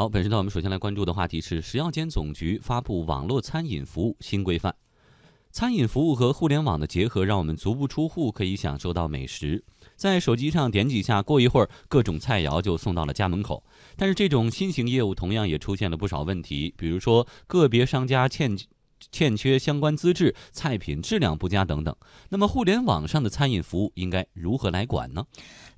好，本时段我们首先来关注的话题是食药监总局发布网络餐饮服务新规范。餐饮服务和互联网的结合，让我们足不出户可以享受到美食，在手机上点几下，过一会儿各种菜肴就送到了家门口。但是这种新型业务同样也出现了不少问题，比如说个别商家欠。欠缺相关资质、菜品质量不佳等等。那么，互联网上的餐饮服务应该如何来管呢？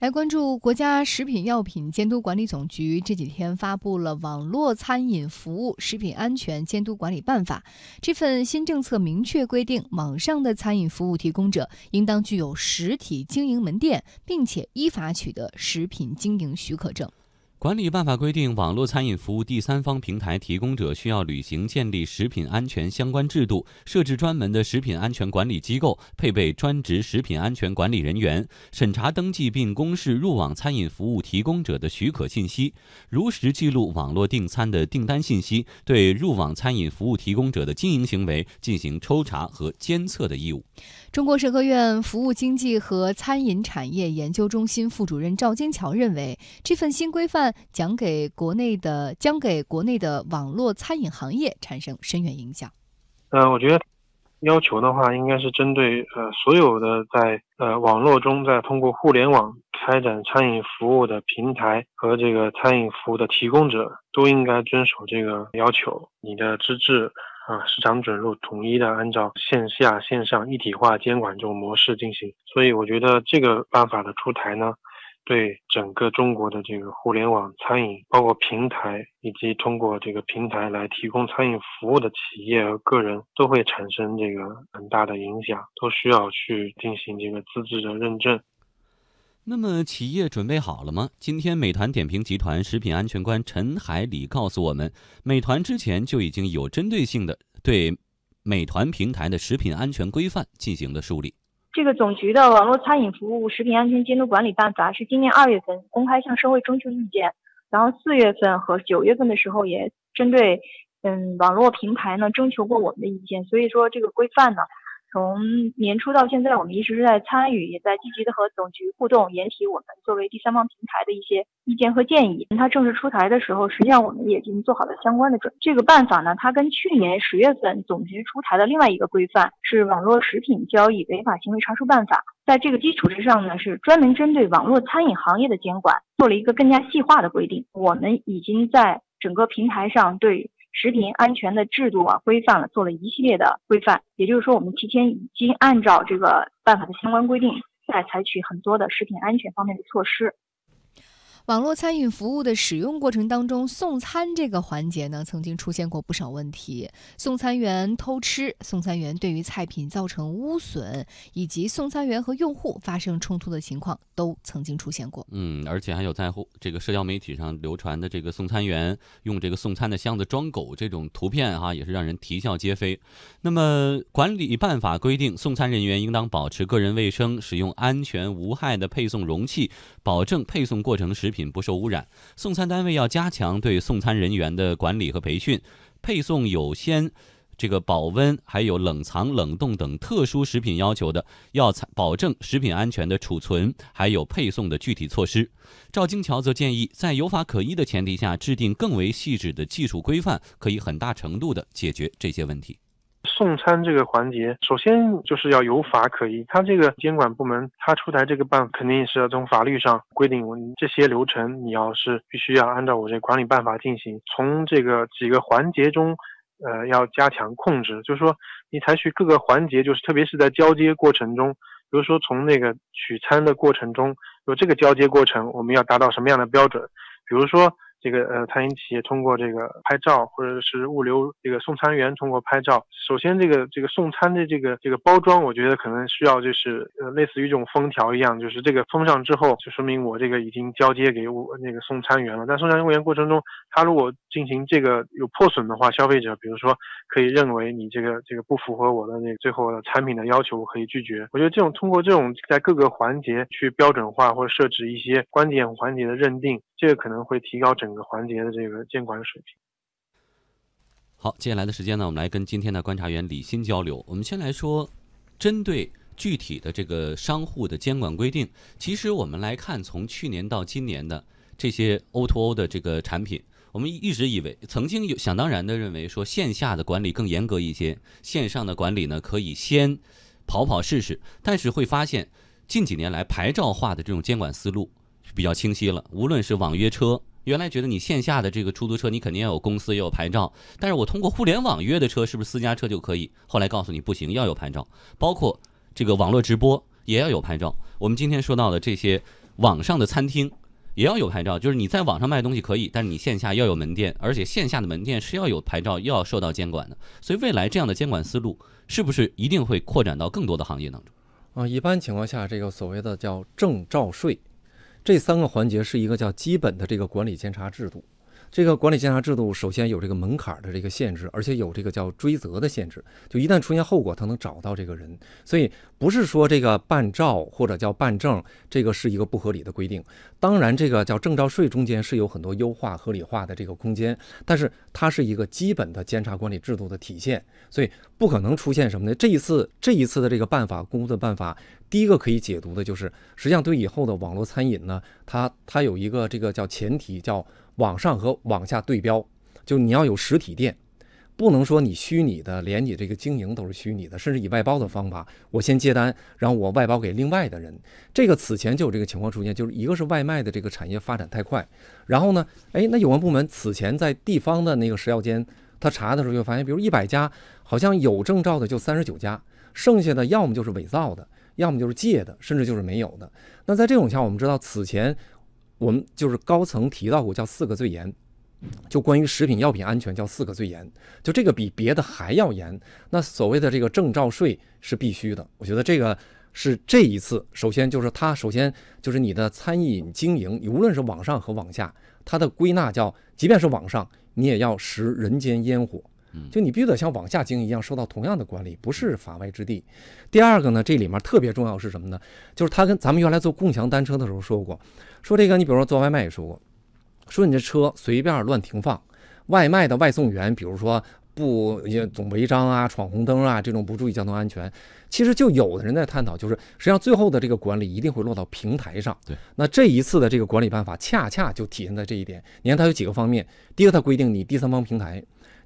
来关注国家食品药品监督管理总局这几天发布了《网络餐饮服务食品安全监督管理办法》。这份新政策明确规定，网上的餐饮服务提供者应当具有实体经营门店，并且依法取得食品经营许可证。管理办法规定，网络餐饮服务第三方平台提供者需要履行建立食品安全相关制度，设置专门的食品安全管理机构，配备专职食品安全管理人员，审查登记并公示入网餐饮服务提供者的许可信息，如实记录网络订餐的订单信息，对入网餐饮服务提供者的经营行为进行抽查和监测的义务。中国社科院服务经济和餐饮产业研究中心副主任赵坚桥认为，这份新规范将给国内的将给国内的网络餐饮行业产生深远影响。呃，我觉得要求的话，应该是针对呃所有的在呃网络中在通过互联网开展餐饮服务的平台和这个餐饮服务的提供者，都应该遵守这个要求。你的资质。啊，市场准入统一的按照线下线上一体化监管这种模式进行，所以我觉得这个办法的出台呢，对整个中国的这个互联网餐饮，包括平台以及通过这个平台来提供餐饮服务的企业和个人，都会产生这个很大的影响，都需要去进行这个资质的认证。那么企业准备好了吗？今天美团点评集团食品安全官陈海里告诉我们，美团之前就已经有针对性的对美团平台的食品安全规范进行了梳理。这个总局的网络餐饮服务食品安全监督管理办法是今年二月份公开向社会征求意见，然后四月份和九月份的时候也针对嗯网络平台呢征求过我们的意见，所以说这个规范呢。从年初到现在，我们一直是在参与，也在积极的和总局互动，研提我们作为第三方平台的一些意见和建议。它正式出台的时候，实际上我们也已经做好了相关的准。这个办法呢，它跟去年十月份总局出台的另外一个规范是《网络食品交易违法行为查处办法》，在这个基础之上呢，是专门针对网络餐饮行业的监管做了一个更加细化的规定。我们已经在整个平台上对。食品安全的制度啊，规范了，做了一系列的规范。也就是说，我们提前已经按照这个办法的相关规定，在采取很多的食品安全方面的措施。网络餐饮服务的使用过程当中，送餐这个环节呢，曾经出现过不少问题。送餐员偷吃，送餐员对于菜品造成污损，以及送餐员和用户发生冲突的情况，都曾经出现过。嗯，而且还有在乎这个社交媒体上流传的这个送餐员用这个送餐的箱子装狗这种图片哈，也是让人啼笑皆非。那么，管理办法规定，送餐人员应当保持个人卫生，使用安全无害的配送容器，保证配送过程时。品不受污染，送餐单位要加强对送餐人员的管理和培训，配送有先这个保温、还有冷藏、冷冻等特殊食品要求的，要保证食品安全的储存，还有配送的具体措施。赵金桥则建议，在有法可依的前提下，制定更为细致的技术规范，可以很大程度的解决这些问题。送餐这个环节，首先就是要有法可依。他这个监管部门，他出台这个办，肯定是要从法律上规定我，这些流程你要是必须要按照我这管理办法进行。从这个几个环节中，呃，要加强控制，就是说你采取各个环节，就是特别是在交接过程中，比如说从那个取餐的过程中，有这个交接过程，我们要达到什么样的标准？比如说。这个呃，餐饮企业通过这个拍照，或者是物流这个送餐员通过拍照。首先，这个这个送餐的这个这个包装，我觉得可能需要就是呃，类似于这种封条一样，就是这个封上之后，就说明我这个已经交接给我那个送餐员了。但送餐员过程中，他如果进行这个有破损的话，消费者比如说可以认为你这个这个不符合我的那个最后的产品的要求，我可以拒绝。我觉得这种通过这种在各个环节去标准化或者设置一些关键环节的认定，这个可能会提高整。个环节的这个监管水平。好，接下来的时间呢，我们来跟今天的观察员李欣交流。我们先来说，针对具体的这个商户的监管规定，其实我们来看，从去年到今年的这些 O to O 的这个产品，我们一直以为，曾经有想当然的认为说线下的管理更严格一些，线上的管理呢可以先跑跑试试。但是会发现，近几年来牌照化的这种监管思路比较清晰了。无论是网约车，原来觉得你线下的这个出租车你肯定要有公司要有牌照，但是我通过互联网约的车是不是私家车就可以？后来告诉你不行，要有牌照。包括这个网络直播也要有牌照。我们今天说到的这些网上的餐厅。也要有牌照，就是你在网上卖东西可以，但是你线下要有门店，而且线下的门店是要有牌照，又要受到监管的。所以未来这样的监管思路是不是一定会扩展到更多的行业当中？啊，一般情况下，这个所谓的叫证照税，这三个环节是一个叫基本的这个管理监察制度。这个管理监察制度首先有这个门槛的这个限制，而且有这个叫追责的限制，就一旦出现后果，他能找到这个人。所以不是说这个办照或者叫办证，这个是一个不合理的规定。当然，这个叫证照税中间是有很多优化合理化的这个空间，但是它是一个基本的监察管理制度的体现，所以不可能出现什么呢？这一次这一次的这个办法公布的办法，第一个可以解读的就是，实际上对以后的网络餐饮呢，它它有一个这个叫前提叫。网上和网下对标，就你要有实体店，不能说你虚拟的，连你这个经营都是虚拟的，甚至以外包的方法，我先接单，然后我外包给另外的人。这个此前就有这个情况出现，就是一个是外卖的这个产业发展太快，然后呢，哎，那有关部门此前在地方的那个食药监，他查的时候就发现，比如一百家，好像有证照的就三十九家，剩下的要么就是伪造的，要么就是借的，甚至就是没有的。那在这种情况下，我们知道此前。我们就是高层提到过，叫四个最严，就关于食品药品安全叫四个最严，就这个比别的还要严。那所谓的这个证照税是必须的，我觉得这个是这一次，首先就是它首先就是你的餐饮经营，无论是网上和网下，它的归纳叫，即便是网上，你也要食人间烟火。就你必须得像往下经营一样受到同样的管理，不是法外之地。第二个呢，这里面特别重要是什么呢？就是他跟咱们原来做共享单车的时候说过，说这个你比如说做外卖也说过，说你这车随便乱停放，外卖的外送员比如说不也总违章啊、闯红灯啊这种不注意交通安全，其实就有的人在探讨，就是实际上最后的这个管理一定会落到平台上。对，那这一次的这个管理办法恰恰就体现在这一点。你看它有几个方面，第一个它规定你第三方平台。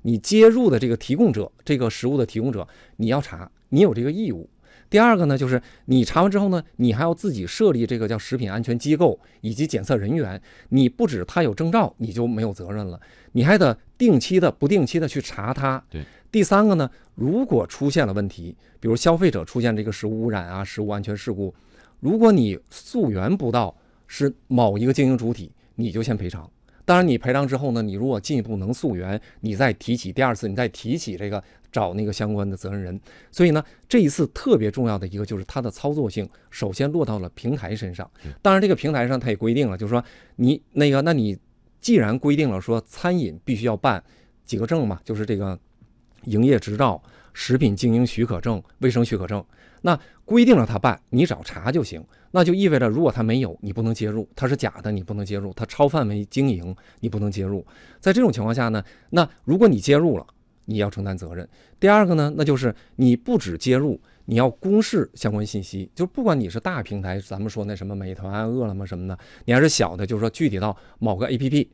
你接入的这个提供者，这个食物的提供者，你要查，你有这个义务。第二个呢，就是你查完之后呢，你还要自己设立这个叫食品安全机构以及检测人员。你不止他有证照，你就没有责任了，你还得定期的、不定期的去查他。对。第三个呢，如果出现了问题，比如消费者出现这个食物污染啊、食物安全事故，如果你溯源不到是某一个经营主体，你就先赔偿。当然，你赔偿之后呢，你如果进一步能溯源，你再提起第二次，你再提起这个找那个相关的责任人。所以呢，这一次特别重要的一个就是它的操作性，首先落到了平台身上。当然，这个平台上它也规定了，就是说你那个，那你既然规定了说餐饮必须要办几个证嘛，就是这个营业执照、食品经营许可证、卫生许可证，那规定了他办，你找查就行。那就意味着，如果他没有，你不能接入；他是假的，你不能接入；他超范围经营，你不能接入。在这种情况下呢，那如果你接入了，你要承担责任。第二个呢，那就是你不止接入，你要公示相关信息。就不管你是大平台，咱们说那什么美团、饿了么什么的，你还是小的，就是说具体到某个 APP。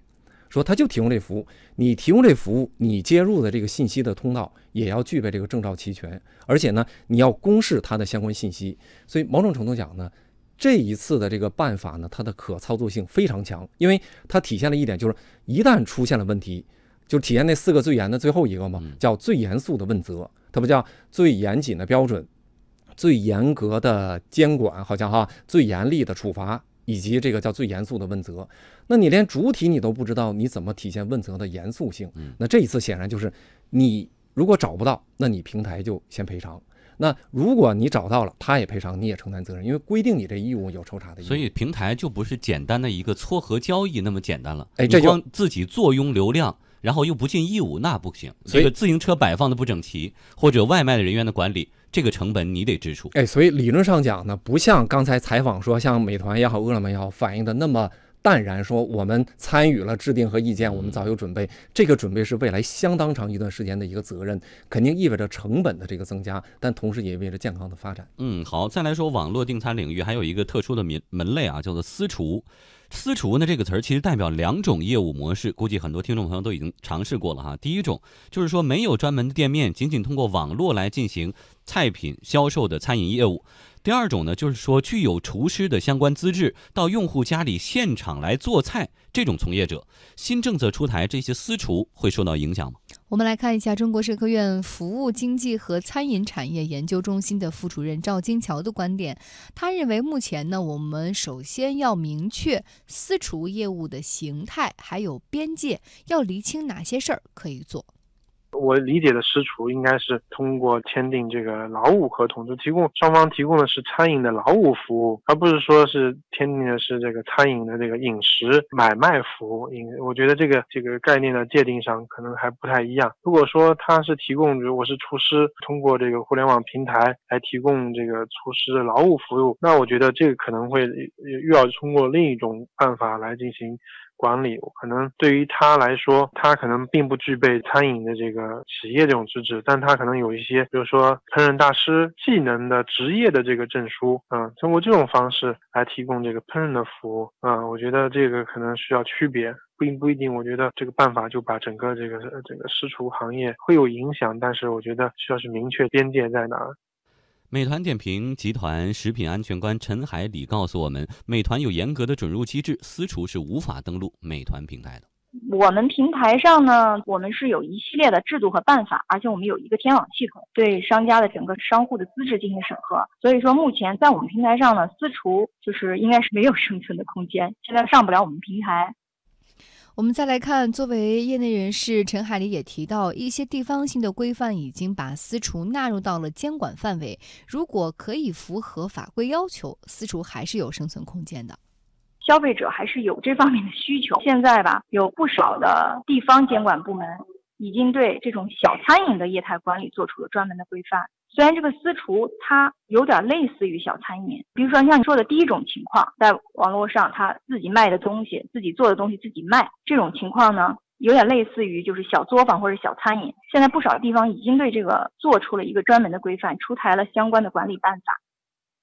说他就提供这服务，你提供这服务，你接入的这个信息的通道也要具备这个证照齐全，而且呢，你要公示它的相关信息。所以某种程度讲呢，这一次的这个办法呢，它的可操作性非常强，因为它体现了一点，就是一旦出现了问题，就体现那四个最严的最后一个嘛，叫最严肃的问责，它不叫最严谨的标准，最严格的监管，好像哈，最严厉的处罚。以及这个叫最严肃的问责，那你连主体你都不知道，你怎么体现问责的严肃性？那这一次显然就是你如果找不到，那你平台就先赔偿；那如果你找到了，他也赔偿，你也承担责任，因为规定你这义务有抽查的义务。所以平台就不是简单的一个撮合交易那么简单了。哎，这光自己坐拥流量。然后又不尽义务，那不行。所以自行车摆放的不整齐，或者外卖的人员的管理，这个成本你得支出。哎，所以理论上讲呢，不像刚才采访说，像美团也好，饿了么也好，反映的那么淡然，说我们参与了制定和意见，我们早有准备。这个准备是未来相当长一段时间的一个责任，肯定意味着成本的这个增加，但同时也意味着健康的发展。嗯，好，再来说网络订餐领域还有一个特殊的门门类啊，叫做私厨。私厨呢这个词儿其实代表两种业务模式，估计很多听众朋友都已经尝试过了哈。第一种就是说没有专门的店面，仅仅通过网络来进行菜品销售的餐饮业务。第二种呢，就是说具有厨师的相关资质，到用户家里现场来做菜这种从业者。新政策出台，这些私厨会受到影响吗？我们来看一下中国社科院服务经济和餐饮产业研究中心的副主任赵金桥的观点。他认为，目前呢，我们首先要明确私厨业务的形态，还有边界，要厘清哪些事儿可以做。我理解的私厨应该是通过签订这个劳务合同，就提供双方提供的是餐饮的劳务服务，而不是说是签订的是这个餐饮的这个饮食买卖服务。饮，我觉得这个这个概念的界定上可能还不太一样。如果说他是提供，我是厨师，通过这个互联网平台来提供这个厨师的劳务服务，那我觉得这个可能会又要通过另一种办法来进行。管理可能对于他来说，他可能并不具备餐饮的这个企业这种资质，但他可能有一些，比如说烹饪大师技能的职业的这个证书，嗯，通过这种方式来提供这个烹饪的服务，嗯，我觉得这个可能需要区别，并不一定，我觉得这个办法就把整个这个这个私厨行业会有影响，但是我觉得需要是明确边界在哪。美团点评集团食品安全官陈海礼告诉我们，美团有严格的准入机制，私厨是无法登录美团平台的。我们平台上呢，我们是有一系列的制度和办法，而且我们有一个天网系统，对商家的整个商户的资质进行审核。所以说，目前在我们平台上呢，私厨就是应该是没有生存的空间，现在上不了我们平台。我们再来看，作为业内人士，陈海里也提到，一些地方性的规范已经把私厨纳入到了监管范围。如果可以符合法规要求，私厨还是有生存空间的。消费者还是有这方面的需求。现在吧，有不少的地方监管部门已经对这种小餐饮的业态管理做出了专门的规范。虽然这个私厨它有点类似于小餐饮，比如说像你说的第一种情况，在网络上他自己卖的东西、自己做的东西自己卖，这种情况呢，有点类似于就是小作坊或者小餐饮。现在不少地方已经对这个做出了一个专门的规范，出台了相关的管理办法。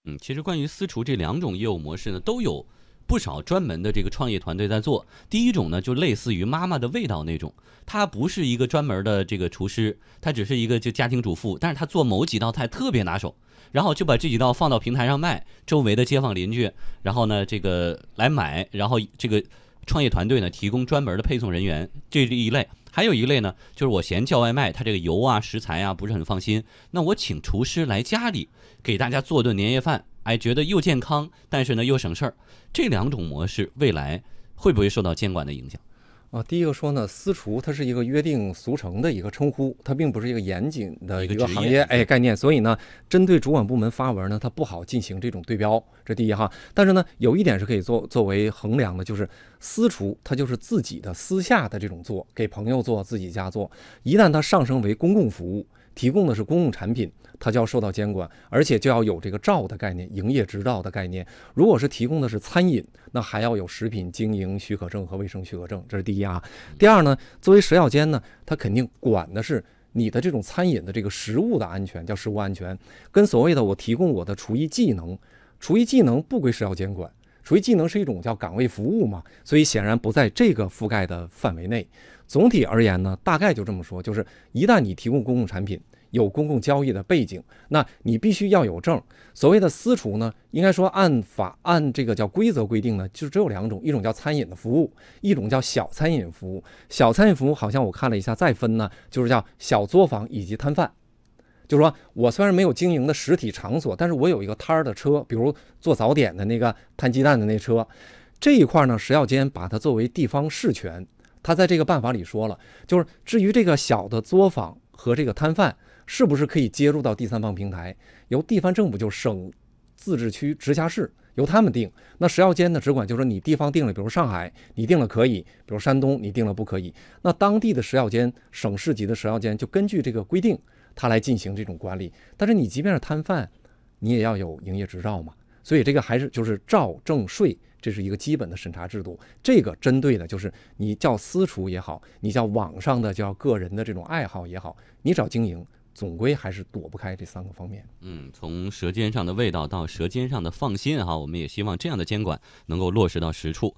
嗯，其实关于私厨这两种业务模式呢，都有。不少专门的这个创业团队在做。第一种呢，就类似于妈妈的味道那种，他不是一个专门的这个厨师，他只是一个就家庭主妇，但是他做某几道菜特别拿手，然后就把这几道放到平台上卖，周围的街坊邻居，然后呢这个来买，然后这个创业团队呢提供专门的配送人员，这是一类。还有一类呢，就是我嫌叫外卖，他这个油啊食材啊不是很放心，那我请厨师来家里给大家做顿年夜饭。哎，觉得又健康，但是呢又省事儿，这两种模式未来会不会受到监管的影响？啊，第一个说呢，私厨它是一个约定俗成的一个称呼，它并不是一个严谨的一个行业哎概念，所以呢，针对主管部门发文呢，它不好进行这种对标，这第一哈。但是呢，有一点是可以做作为衡量的，就是私厨它就是自己的私下的这种做，给朋友做，自己家做，一旦它上升为公共服务。提供的是公共产品，它就要受到监管，而且就要有这个照的概念，营业执照的概念。如果是提供的是餐饮，那还要有食品经营许可证和卫生许可证，这是第一啊。第二呢，作为食药监呢，它肯定管的是你的这种餐饮的这个食物的安全，叫食物安全，跟所谓的我提供我的厨艺技能，厨艺技能不归食药监管。厨艺技能是一种叫岗位服务嘛，所以显然不在这个覆盖的范围内。总体而言呢，大概就这么说，就是一旦你提供公共产品，有公共交易的背景，那你必须要有证。所谓的私厨呢，应该说按法按这个叫规则规定呢，就只有两种，一种叫餐饮的服务，一种叫小餐饮服务。小餐饮服务好像我看了一下，再分呢，就是叫小作坊以及摊贩。就是说我虽然没有经营的实体场所，但是我有一个摊儿的车，比如做早点的那个摊鸡蛋的那车，这一块呢，食药监把它作为地方事权，他在这个办法里说了，就是至于这个小的作坊和这个摊贩是不是可以接入到第三方平台，由地方政府就省自治区、直辖市由他们定。那食药监呢，只管就说你地方定了，比如上海你定了可以，比如山东你定了不可以。那当地的食药监、省市级的食药监就根据这个规定。他来进行这种管理，但是你即便是摊贩，你也要有营业执照嘛。所以这个还是就是照证税，这是一个基本的审查制度。这个针对的就是你叫私厨也好，你叫网上的叫个人的这种爱好也好，你找经营，总归还是躲不开这三个方面。嗯，从舌尖上的味道到舌尖上的放心哈，我们也希望这样的监管能够落实到实处。